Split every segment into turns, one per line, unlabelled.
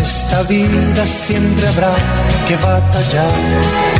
esta vida siempre habrá que batallar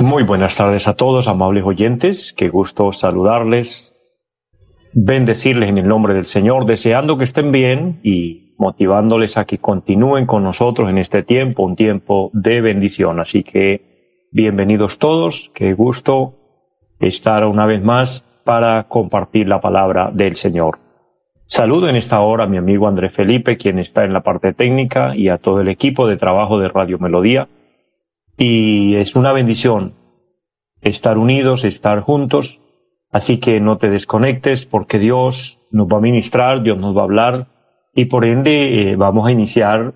Muy buenas tardes a todos, amables oyentes. Qué gusto saludarles, bendecirles en el nombre del Señor, deseando que estén bien y motivándoles a que continúen con nosotros en este tiempo, un tiempo de bendición. Así que bienvenidos todos, qué gusto estar una vez más para compartir la palabra del Señor. Saludo en esta hora a mi amigo André Felipe, quien está en la parte técnica, y a todo el equipo de trabajo de Radio Melodía. Y es una bendición estar unidos, estar juntos. Así que no te desconectes porque Dios nos va a ministrar, Dios nos va a hablar y por ende eh, vamos a iniciar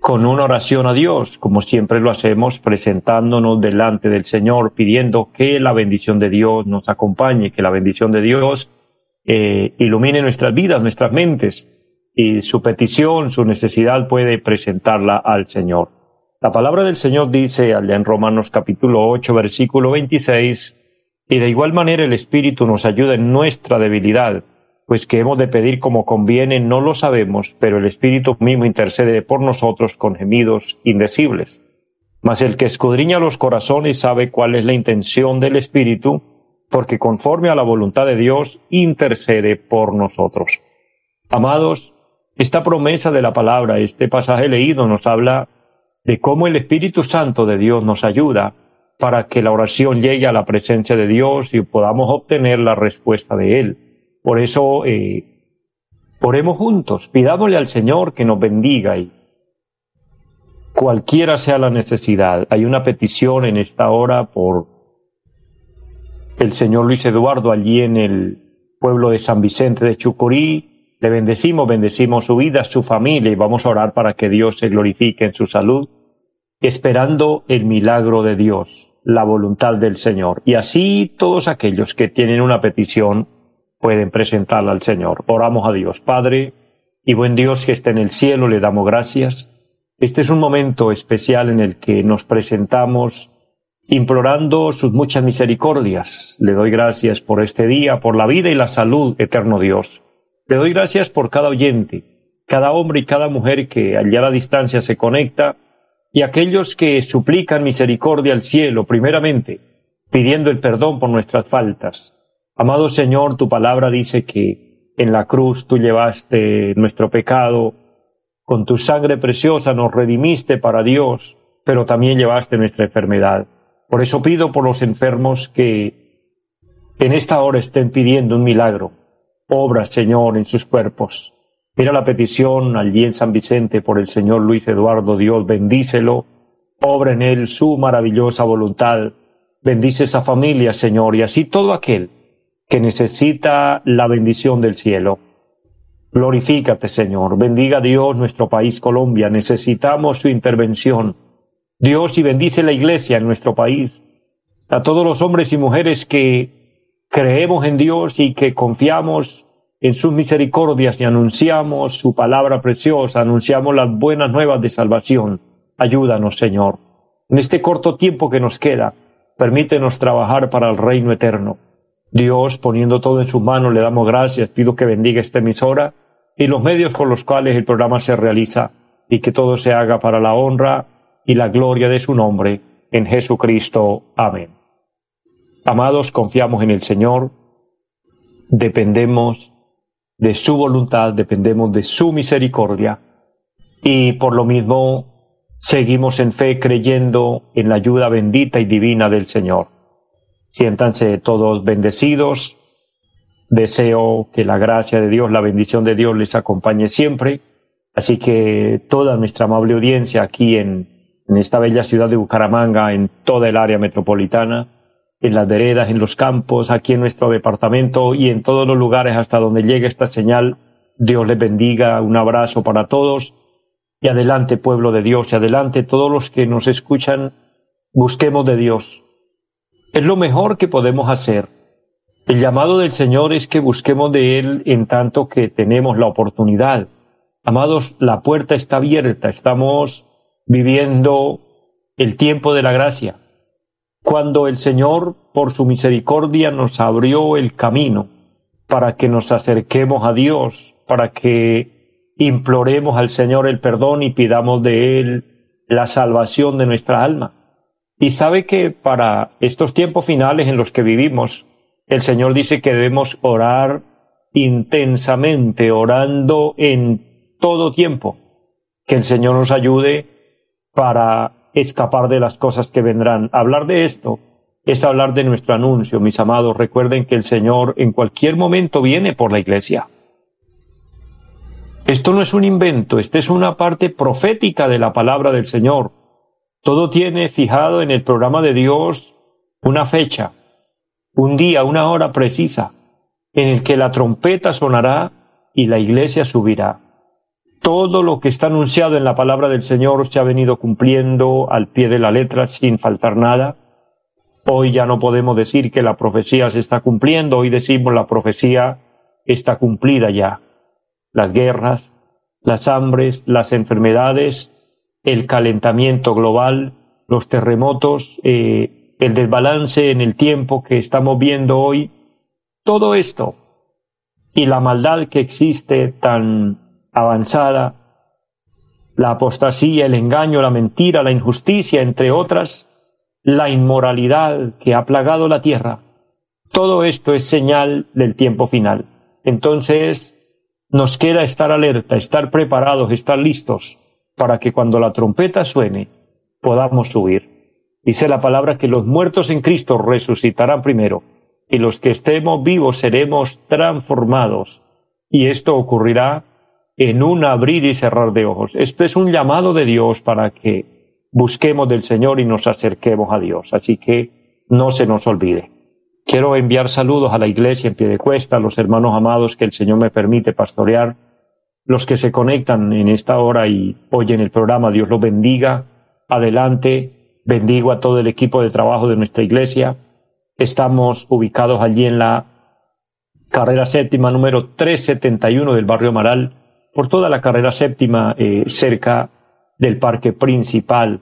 con una oración a Dios, como siempre lo hacemos, presentándonos delante del Señor, pidiendo que la bendición de Dios nos acompañe, que la bendición de Dios eh, ilumine nuestras vidas, nuestras mentes, y su petición, su necesidad puede presentarla al Señor. La palabra del Señor dice allá en Romanos capítulo 8, versículo 26, y de igual manera el Espíritu nos ayuda en nuestra debilidad, pues que hemos de pedir como conviene no lo sabemos, pero el Espíritu mismo intercede por nosotros con gemidos indecibles. Mas el que escudriña los corazones sabe cuál es la intención del Espíritu, porque conforme a la voluntad de Dios intercede por nosotros. Amados, esta promesa de la palabra, este pasaje leído nos habla de cómo el Espíritu Santo de Dios nos ayuda para que la oración llegue a la presencia de Dios y podamos obtener la respuesta de Él. Por eso, eh, oremos juntos, pidámosle al Señor que nos bendiga y cualquiera sea la necesidad. Hay una petición en esta hora por el señor Luis Eduardo allí en el pueblo de San Vicente de Chucurí. Le bendecimos, bendecimos su vida, su familia y vamos a orar para que Dios se glorifique en su salud, esperando el milagro de Dios, la voluntad del Señor. Y así todos aquellos que tienen una petición pueden presentarla al Señor. Oramos a Dios. Padre y buen Dios que está en el cielo, le damos gracias. Este es un momento especial en el que nos presentamos implorando sus muchas misericordias. Le doy gracias por este día, por la vida y la salud, eterno Dios. Le doy gracias por cada oyente, cada hombre y cada mujer que allá a la distancia se conecta, y aquellos que suplican misericordia al cielo, primeramente, pidiendo el perdón por nuestras faltas. Amado Señor, tu palabra dice que en la cruz tú llevaste nuestro pecado, con tu sangre preciosa nos redimiste para Dios, pero también llevaste nuestra enfermedad. Por eso pido por los enfermos que en esta hora estén pidiendo un milagro. Obra, Señor, en sus cuerpos. Mira la petición allí en San Vicente por el Señor Luis Eduardo, Dios, bendícelo. Obra en él su maravillosa voluntad. Bendice esa familia, Señor, y así todo aquel que necesita la bendición del cielo. Glorifícate, Señor. Bendiga Dios nuestro país Colombia. Necesitamos su intervención Dios y bendice la iglesia en nuestro país, a todos los hombres y mujeres que creemos en Dios y que confiamos en sus misericordias y anunciamos su palabra preciosa, anunciamos las buenas nuevas de salvación. Ayúdanos, Señor. En este corto tiempo que nos queda, permítenos trabajar para el reino eterno. Dios, poniendo todo en sus manos, le damos gracias, pido que bendiga esta emisora y los medios con los cuales el programa se realiza y que todo se haga para la honra y la gloria de su nombre, en Jesucristo. Amén. Amados, confiamos en el Señor, dependemos de su voluntad, dependemos de su misericordia y por lo mismo seguimos en fe creyendo en la ayuda bendita y divina del Señor. Siéntanse todos bendecidos. Deseo que la gracia de Dios, la bendición de Dios les acompañe siempre. Así que toda nuestra amable audiencia aquí en en esta bella ciudad de Bucaramanga, en toda el área metropolitana, en las veredas, en los campos, aquí en nuestro departamento y en todos los lugares hasta donde llegue esta señal. Dios les bendiga, un abrazo para todos Y adelante, pueblo de Dios, y adelante todos los que nos escuchan, busquemos de Dios. Es lo mejor que podemos hacer. El llamado del Señor es que busquemos de Él en tanto que tenemos la oportunidad. Amados, la puerta está abierta, estamos viviendo el tiempo de la gracia. Cuando el Señor, por su misericordia, nos abrió el camino para que nos acerquemos a Dios, para que imploremos al Señor el perdón y pidamos de Él la salvación de nuestra alma. Y sabe que para estos tiempos finales en los que vivimos, el Señor dice que debemos orar intensamente, orando en todo tiempo. Que el Señor nos ayude para escapar de las cosas que vendrán. Hablar de esto es hablar de nuestro anuncio, mis amados. Recuerden que el Señor en cualquier momento viene por la iglesia. Esto no es un invento, esta es una parte profética de la palabra del Señor. Todo tiene fijado en el programa de Dios una fecha, un día, una hora precisa, en el que la trompeta sonará y la iglesia subirá. Todo lo que está anunciado en la palabra del Señor se ha venido cumpliendo al pie de la letra sin faltar nada. Hoy ya no podemos decir que la profecía se está cumpliendo, hoy decimos la profecía está cumplida ya. Las guerras, las hambres, las enfermedades, el calentamiento global, los terremotos, eh, el desbalance en el tiempo que estamos viendo hoy, todo esto y la maldad que existe tan avanzada, la apostasía, el engaño, la mentira, la injusticia, entre otras, la inmoralidad que ha plagado la tierra. Todo esto es señal del tiempo final. Entonces, nos queda estar alerta, estar preparados, estar listos para que cuando la trompeta suene podamos subir. Dice la palabra que los muertos en Cristo resucitarán primero y los que estemos vivos seremos transformados. Y esto ocurrirá en un abrir y cerrar de ojos. Esto es un llamado de Dios para que busquemos del Señor y nos acerquemos a Dios. Así que no se nos olvide. Quiero enviar saludos a la iglesia en pie de cuesta, a los hermanos amados que el Señor me permite pastorear, los que se conectan en esta hora y oyen el programa, Dios los bendiga. Adelante, bendigo a todo el equipo de trabajo de nuestra iglesia. Estamos ubicados allí en la carrera séptima número 371 del barrio Maral, por toda la carrera séptima eh, cerca del parque principal.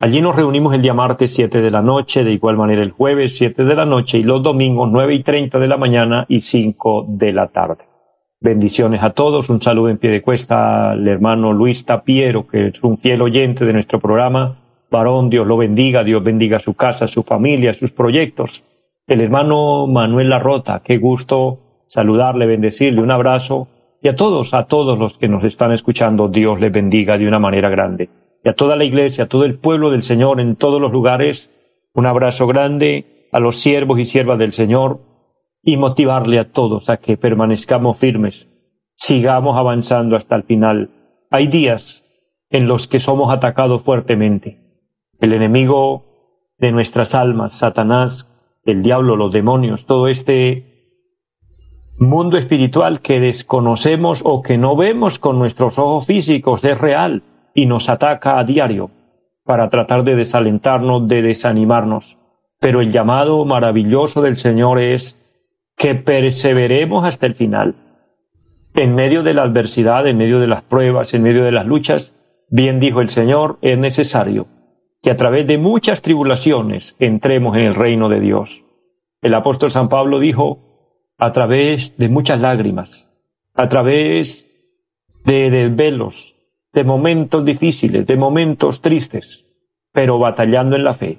Allí nos reunimos el día martes 7 de la noche, de igual manera el jueves 7 de la noche y los domingos 9 y 30 de la mañana y 5 de la tarde. Bendiciones a todos, un saludo en pie de cuesta al hermano Luis Tapiero, que es un fiel oyente de nuestro programa. Varón, Dios lo bendiga, Dios bendiga su casa, su familia, sus proyectos. El hermano Manuel Larrota, qué gusto saludarle, bendecirle, un abrazo y a todos, a todos los que nos están escuchando, Dios les bendiga de una manera grande. Y a toda la iglesia, a todo el pueblo del Señor en todos los lugares, un abrazo grande a los siervos y siervas del Señor y motivarle a todos a que permanezcamos firmes, sigamos avanzando hasta el final. Hay días en los que somos atacados fuertemente. El enemigo de nuestras almas, Satanás, el diablo, los demonios, todo este mundo espiritual que desconocemos o que no vemos con nuestros ojos físicos es real y nos ataca a diario para tratar de desalentarnos, de desanimarnos. Pero el llamado maravilloso del Señor es que perseveremos hasta el final. En medio de la adversidad, en medio de las pruebas, en medio de las luchas, bien dijo el Señor, es necesario que a través de muchas tribulaciones entremos en el reino de Dios. El apóstol San Pablo dijo, a través de muchas lágrimas, a través de desvelos, de momentos difíciles, de momentos tristes, pero batallando en la fe.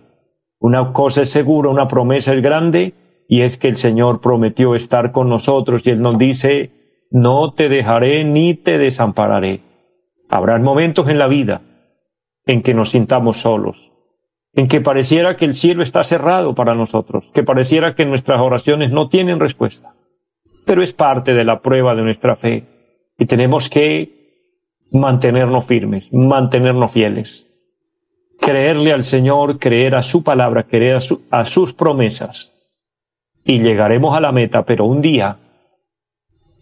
Una cosa es segura, una promesa es grande, y es que el Señor prometió estar con nosotros y Él nos dice, no te dejaré ni te desampararé. Habrá momentos en la vida en que nos sintamos solos, en que pareciera que el cielo está cerrado para nosotros, que pareciera que nuestras oraciones no tienen respuesta. Pero es parte de la prueba de nuestra fe y tenemos que mantenernos firmes, mantenernos fieles, creerle al Señor, creer a su palabra, creer a, a sus promesas y llegaremos a la meta, pero un día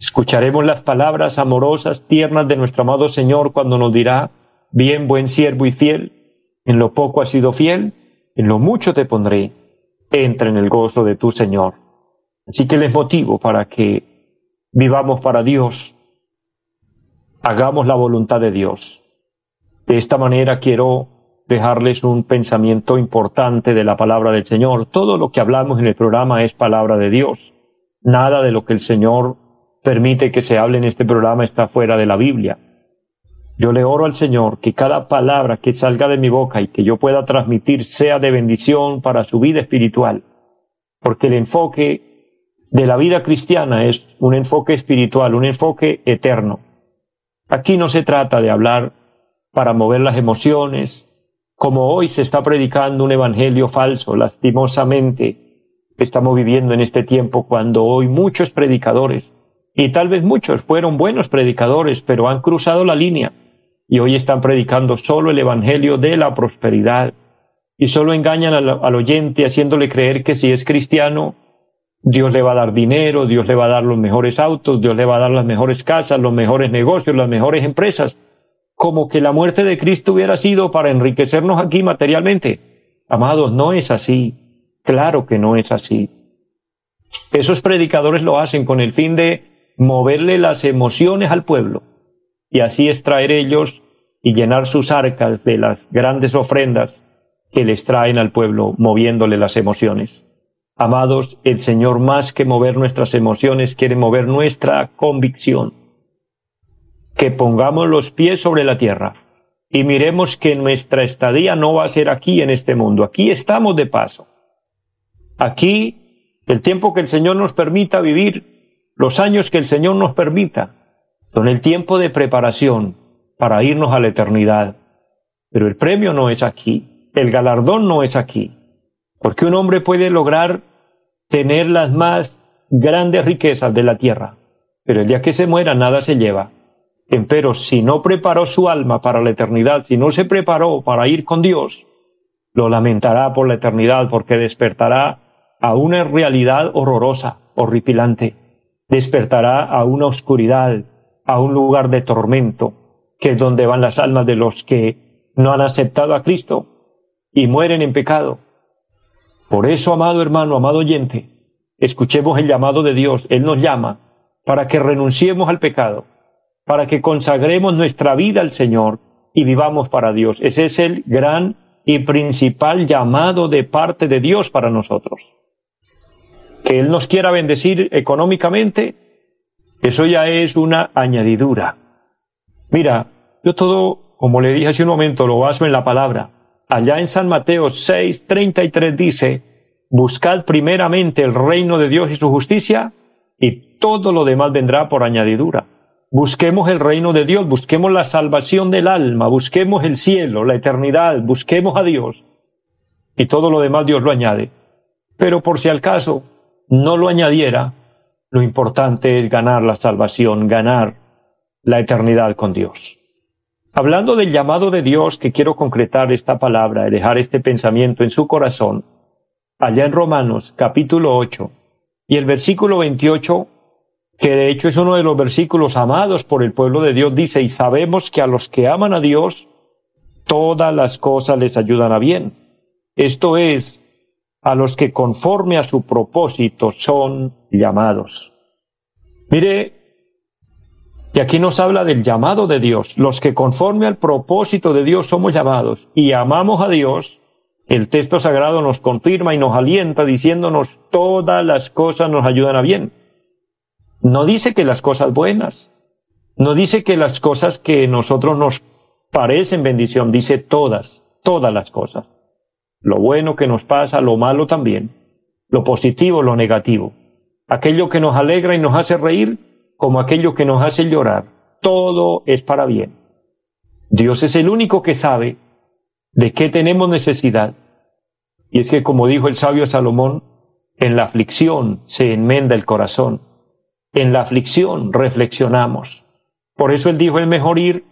escucharemos las palabras amorosas, tiernas de nuestro amado Señor cuando nos dirá, bien buen siervo y fiel, en lo poco has sido fiel, en lo mucho te pondré, entra en el gozo de tu Señor. Así que les motivo para que vivamos para Dios, hagamos la voluntad de Dios. De esta manera quiero dejarles un pensamiento importante de la palabra del Señor. Todo lo que hablamos en el programa es palabra de Dios. Nada de lo que el Señor permite que se hable en este programa está fuera de la Biblia. Yo le oro al Señor que cada palabra que salga de mi boca y que yo pueda transmitir sea de bendición para su vida espiritual, porque el enfoque de la vida cristiana es un enfoque espiritual, un enfoque eterno. Aquí no se trata de hablar para mover las emociones, como hoy se está predicando un evangelio falso, lastimosamente estamos viviendo en este tiempo cuando hoy muchos predicadores, y tal vez muchos fueron buenos predicadores, pero han cruzado la línea y hoy están predicando solo el evangelio de la prosperidad y solo engañan al, al oyente haciéndole creer que si es cristiano Dios le va a dar dinero, Dios le va a dar los mejores autos, Dios le va a dar las mejores casas, los mejores negocios, las mejores empresas como que la muerte de Cristo hubiera sido para enriquecernos aquí materialmente. Amados, no es así. Claro que no es así. Esos predicadores lo hacen con el fin de moverle las emociones al pueblo y así extraer ellos y llenar sus arcas de las grandes ofrendas que les traen al pueblo, moviéndole las emociones. Amados, el Señor más que mover nuestras emociones quiere mover nuestra convicción que pongamos los pies sobre la tierra y miremos que nuestra estadía no va a ser aquí en este mundo. Aquí estamos de paso. Aquí, el tiempo que el Señor nos permita vivir, los años que el Señor nos permita, son el tiempo de preparación para irnos a la eternidad. Pero el premio no es aquí, el galardón no es aquí, porque un hombre puede lograr tener las más grandes riquezas de la tierra, pero el día que se muera nada se lleva. Empero, si no preparó su alma para la eternidad, si no se preparó para ir con Dios, lo lamentará por la eternidad porque despertará a una realidad horrorosa, horripilante. Despertará a una oscuridad, a un lugar de tormento, que es donde van las almas de los que no han aceptado a Cristo y mueren en pecado. Por eso, amado hermano, amado oyente, escuchemos el llamado de Dios. Él nos llama para que renunciemos al pecado para que consagremos nuestra vida al Señor y vivamos para Dios. Ese es el gran y principal llamado de parte de Dios para nosotros. Que Él nos quiera bendecir económicamente, eso ya es una añadidura. Mira, yo todo, como le dije hace un momento, lo baso en la palabra. Allá en San Mateo 6, 33 dice, buscad primeramente el reino de Dios y su justicia, y todo lo demás vendrá por añadidura. Busquemos el reino de Dios, busquemos la salvación del alma, busquemos el cielo, la eternidad, busquemos a Dios. Y todo lo demás Dios lo añade. Pero por si al caso no lo añadiera, lo importante es ganar la salvación, ganar la eternidad con Dios. Hablando del llamado de Dios, que quiero concretar esta palabra dejar este pensamiento en su corazón, allá en Romanos capítulo 8 y el versículo 28 que de hecho es uno de los versículos amados por el pueblo de Dios, dice, y sabemos que a los que aman a Dios, todas las cosas les ayudan a bien. Esto es, a los que conforme a su propósito son llamados. Mire, y aquí nos habla del llamado de Dios. Los que conforme al propósito de Dios somos llamados y amamos a Dios, el texto sagrado nos confirma y nos alienta diciéndonos todas las cosas nos ayudan a bien. No dice que las cosas buenas, no dice que las cosas que nosotros nos parecen bendición, dice todas, todas las cosas. Lo bueno que nos pasa, lo malo también, lo positivo, lo negativo, aquello que nos alegra y nos hace reír, como aquello que nos hace llorar, todo es para bien. Dios es el único que sabe de qué tenemos necesidad. Y es que, como dijo el sabio Salomón, en la aflicción se enmenda el corazón en la aflicción reflexionamos. Por eso él dijo, es mejor ir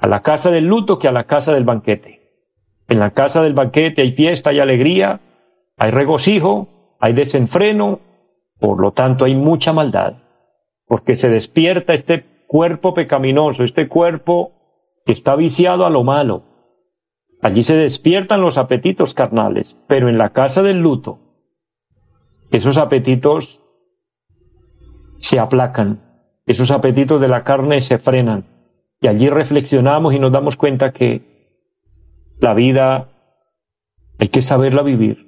a la casa del luto que a la casa del banquete. En la casa del banquete hay fiesta, hay alegría, hay regocijo, hay desenfreno, por lo tanto hay mucha maldad, porque se despierta este cuerpo pecaminoso, este cuerpo está viciado a lo malo. Allí se despiertan los apetitos carnales, pero en la casa del luto, esos apetitos se aplacan, esos apetitos de la carne se frenan. Y allí reflexionamos y nos damos cuenta que la vida hay que saberla vivir.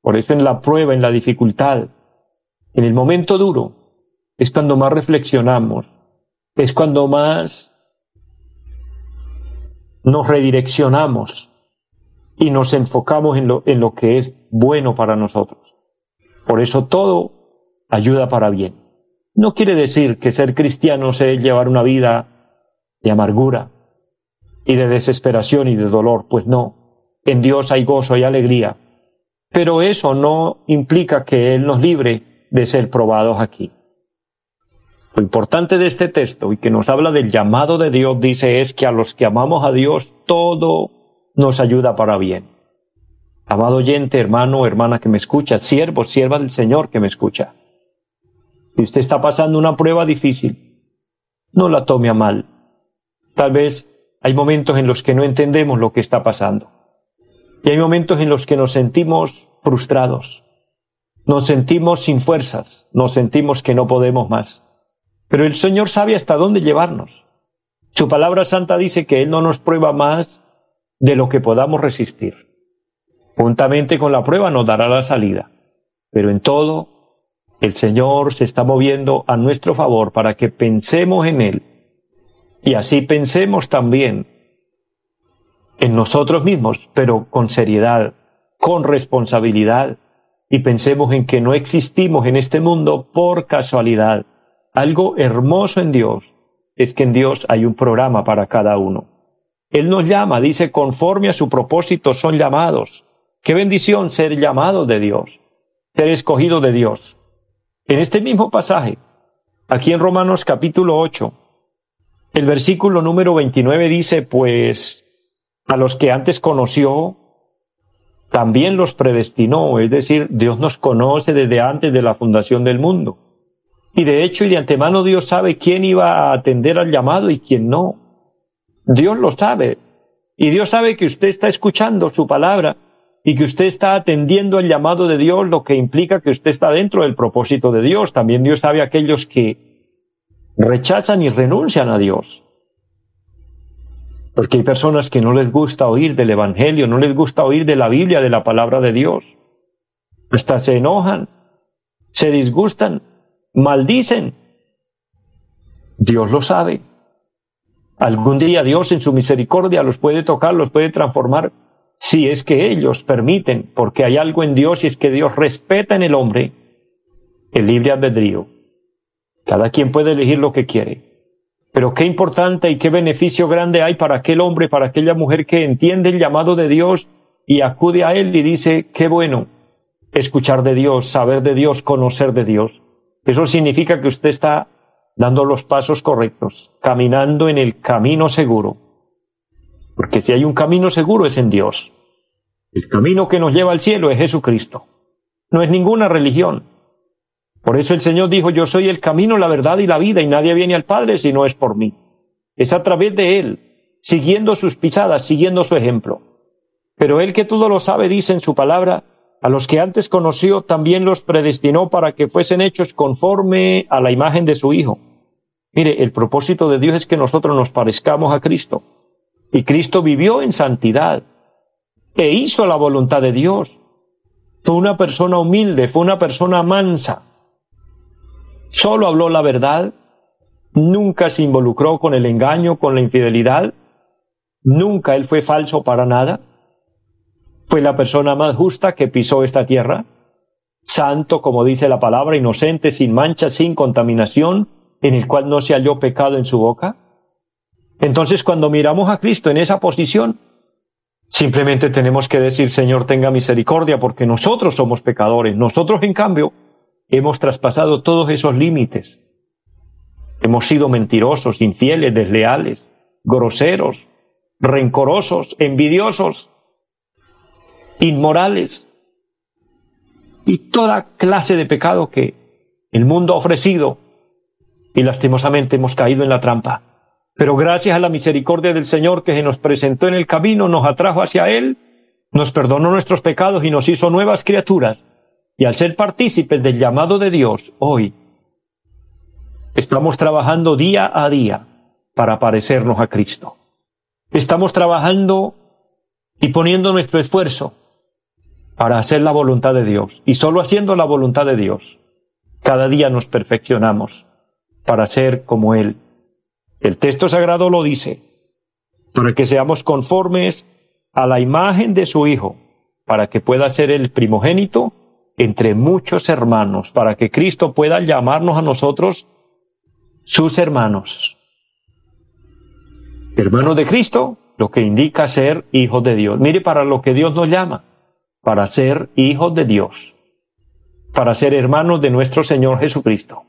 Por eso en la prueba, en la dificultad, en el momento duro, es cuando más reflexionamos, es cuando más nos redireccionamos y nos enfocamos en lo, en lo que es bueno para nosotros. Por eso todo ayuda para bien. No quiere decir que ser cristiano sea llevar una vida de amargura y de desesperación y de dolor, pues no. En Dios hay gozo y alegría, pero eso no implica que Él nos libre de ser probados aquí. Lo importante de este texto y que nos habla del llamado de Dios dice es que a los que amamos a Dios todo nos ayuda para bien. Amado oyente, hermano, hermana que me escucha, siervo, sierva del Señor que me escucha. Si usted está pasando una prueba difícil, no la tome a mal. Tal vez hay momentos en los que no entendemos lo que está pasando. Y hay momentos en los que nos sentimos frustrados, nos sentimos sin fuerzas, nos sentimos que no podemos más. Pero el Señor sabe hasta dónde llevarnos. Su palabra santa dice que Él no nos prueba más de lo que podamos resistir. Juntamente con la prueba nos dará la salida. Pero en todo, el Señor se está moviendo a nuestro favor para que pensemos en Él. Y así pensemos también en nosotros mismos, pero con seriedad, con responsabilidad, y pensemos en que no existimos en este mundo por casualidad. Algo hermoso en Dios es que en Dios hay un programa para cada uno. Él nos llama, dice, conforme a su propósito son llamados. Qué bendición ser llamado de Dios, ser escogido de Dios. En este mismo pasaje, aquí en Romanos capítulo 8, el versículo número 29 dice, pues a los que antes conoció, también los predestinó, es decir, Dios nos conoce desde antes de la fundación del mundo. Y de hecho y de antemano Dios sabe quién iba a atender al llamado y quién no. Dios lo sabe. Y Dios sabe que usted está escuchando su palabra y que usted está atendiendo al llamado de Dios, lo que implica que usted está dentro del propósito de Dios. También Dios sabe aquellos que rechazan y renuncian a Dios. Porque hay personas que no les gusta oír del Evangelio, no les gusta oír de la Biblia, de la palabra de Dios. Hasta se enojan, se disgustan, maldicen. Dios lo sabe. Algún día Dios en su misericordia los puede tocar, los puede transformar, si es que ellos permiten, porque hay algo en Dios y es que Dios respeta en el hombre el libre albedrío. Cada quien puede elegir lo que quiere. Pero qué importante y qué beneficio grande hay para aquel hombre, para aquella mujer que entiende el llamado de Dios y acude a Él y dice, qué bueno escuchar de Dios, saber de Dios, conocer de Dios. Eso significa que usted está dando los pasos correctos, caminando en el camino seguro. Porque si hay un camino seguro es en Dios. El camino que nos lleva al cielo es Jesucristo. No es ninguna religión. Por eso el Señor dijo, yo soy el camino, la verdad y la vida, y nadie viene al Padre si no es por mí. Es a través de Él, siguiendo sus pisadas, siguiendo su ejemplo. Pero Él que todo lo sabe dice en su palabra, a los que antes conoció también los predestinó para que fuesen hechos conforme a la imagen de su Hijo. Mire, el propósito de Dios es que nosotros nos parezcamos a Cristo. Y Cristo vivió en santidad e hizo la voluntad de Dios. Fue una persona humilde, fue una persona mansa solo habló la verdad, nunca se involucró con el engaño, con la infidelidad, nunca él fue falso para nada, fue la persona más justa que pisó esta tierra, santo, como dice la palabra, inocente, sin mancha, sin contaminación, en el cual no se halló pecado en su boca. Entonces, cuando miramos a Cristo en esa posición, simplemente tenemos que decir, Señor, tenga misericordia, porque nosotros somos pecadores. Nosotros, en cambio, hemos traspasado todos esos límites. Hemos sido mentirosos, infieles, desleales, groseros, rencorosos, envidiosos, inmorales y toda clase de pecado que el mundo ha ofrecido y lastimosamente hemos caído en la trampa. Pero gracias a la misericordia del Señor que se nos presentó en el camino, nos atrajo hacia Él, nos perdonó nuestros pecados y nos hizo nuevas criaturas. Y al ser partícipes del llamado de Dios, hoy estamos trabajando día a día para parecernos a Cristo. Estamos trabajando y poniendo nuestro esfuerzo para hacer la voluntad de Dios. Y solo haciendo la voluntad de Dios, cada día nos perfeccionamos para ser como Él. El texto sagrado lo dice, para que seamos conformes a la imagen de su Hijo, para que pueda ser el primogénito entre muchos hermanos, para que Cristo pueda llamarnos a nosotros sus hermanos. Hermanos de Cristo, lo que indica ser hijos de Dios. Mire para lo que Dios nos llama, para ser hijos de Dios, para ser hermanos de nuestro Señor Jesucristo,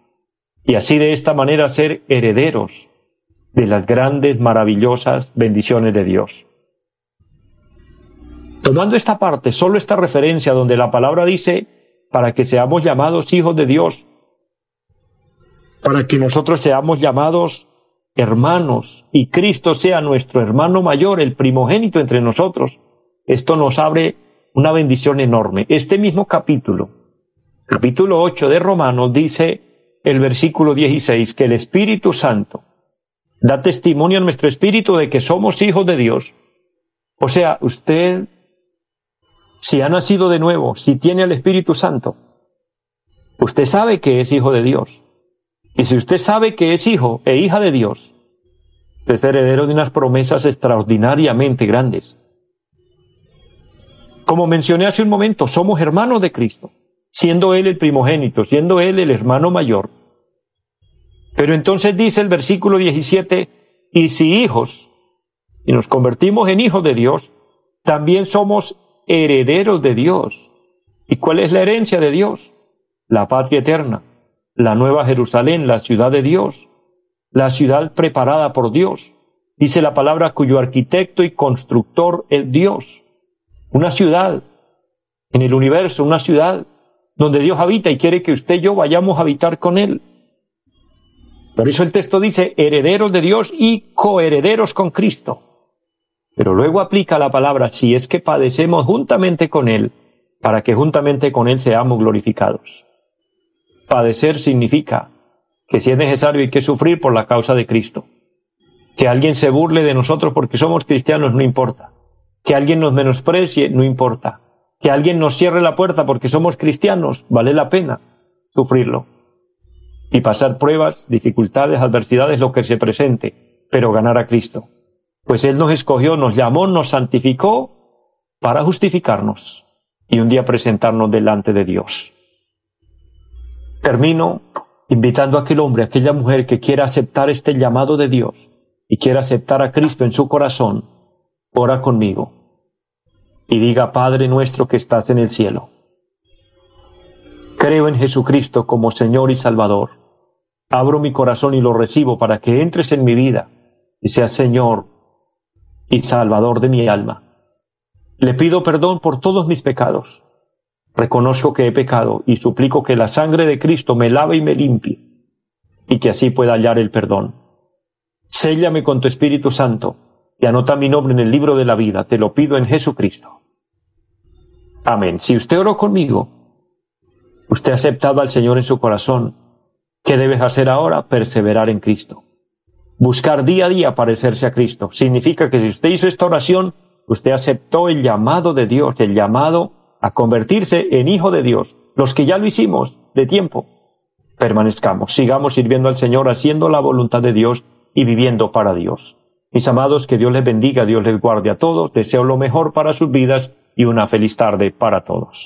y así de esta manera ser herederos de las grandes, maravillosas bendiciones de Dios. Tomando esta parte, solo esta referencia donde la palabra dice, para que seamos llamados hijos de Dios, para que nosotros seamos llamados hermanos y Cristo sea nuestro hermano mayor, el primogénito entre nosotros. Esto nos abre una bendición enorme. Este mismo capítulo, capítulo 8 de Romanos, dice el versículo 16 que el Espíritu Santo da testimonio a nuestro espíritu de que somos hijos de Dios. O sea, usted, si ha nacido de nuevo, si tiene el Espíritu Santo, usted sabe que es hijo de Dios. Y si usted sabe que es hijo e hija de Dios, es heredero de unas promesas extraordinariamente grandes. Como mencioné hace un momento, somos hermanos de Cristo, siendo Él el primogénito, siendo Él el hermano mayor. Pero entonces dice el versículo 17, y si hijos, y nos convertimos en hijos de Dios, también somos herederos de Dios. ¿Y cuál es la herencia de Dios? La patria eterna la nueva Jerusalén, la ciudad de Dios, la ciudad preparada por Dios. Dice la palabra cuyo arquitecto y constructor es Dios. Una ciudad en el universo, una ciudad donde Dios habita y quiere que usted y yo vayamos a habitar con Él. Por eso el texto dice herederos de Dios y coherederos con Cristo. Pero luego aplica la palabra si es que padecemos juntamente con Él, para que juntamente con Él seamos glorificados. Padecer significa que si es necesario hay que sufrir por la causa de Cristo. Que alguien se burle de nosotros porque somos cristianos no importa. Que alguien nos menosprecie no importa. Que alguien nos cierre la puerta porque somos cristianos vale la pena sufrirlo. Y pasar pruebas, dificultades, adversidades, lo que se presente, pero ganar a Cristo. Pues Él nos escogió, nos llamó, nos santificó para justificarnos y un día presentarnos delante de Dios. Termino invitando a aquel hombre, a aquella mujer que quiera aceptar este llamado de Dios y quiera aceptar a Cristo en su corazón, ora conmigo y diga, Padre nuestro que estás en el cielo. Creo en Jesucristo como Señor y Salvador. Abro mi corazón y lo recibo para que entres en mi vida y seas Señor y Salvador de mi alma. Le pido perdón por todos mis pecados Reconozco que he pecado y suplico que la sangre de Cristo me lave y me limpie, y que así pueda hallar el perdón. Séllame con tu Espíritu Santo y anota mi nombre en el libro de la vida. Te lo pido en Jesucristo. Amén. Si usted oró conmigo, usted ha aceptado al Señor en su corazón. ¿Qué debes hacer ahora? Perseverar en Cristo. Buscar día a día parecerse a Cristo. Significa que si usted hizo esta oración, usted aceptó el llamado de Dios, el llamado a convertirse en hijo de Dios. Los que ya lo hicimos de tiempo, permanezcamos, sigamos sirviendo al Señor, haciendo la voluntad de Dios y viviendo para Dios. Mis amados, que Dios les bendiga, Dios les guarde a todos, deseo lo mejor para sus vidas y una feliz tarde para todos.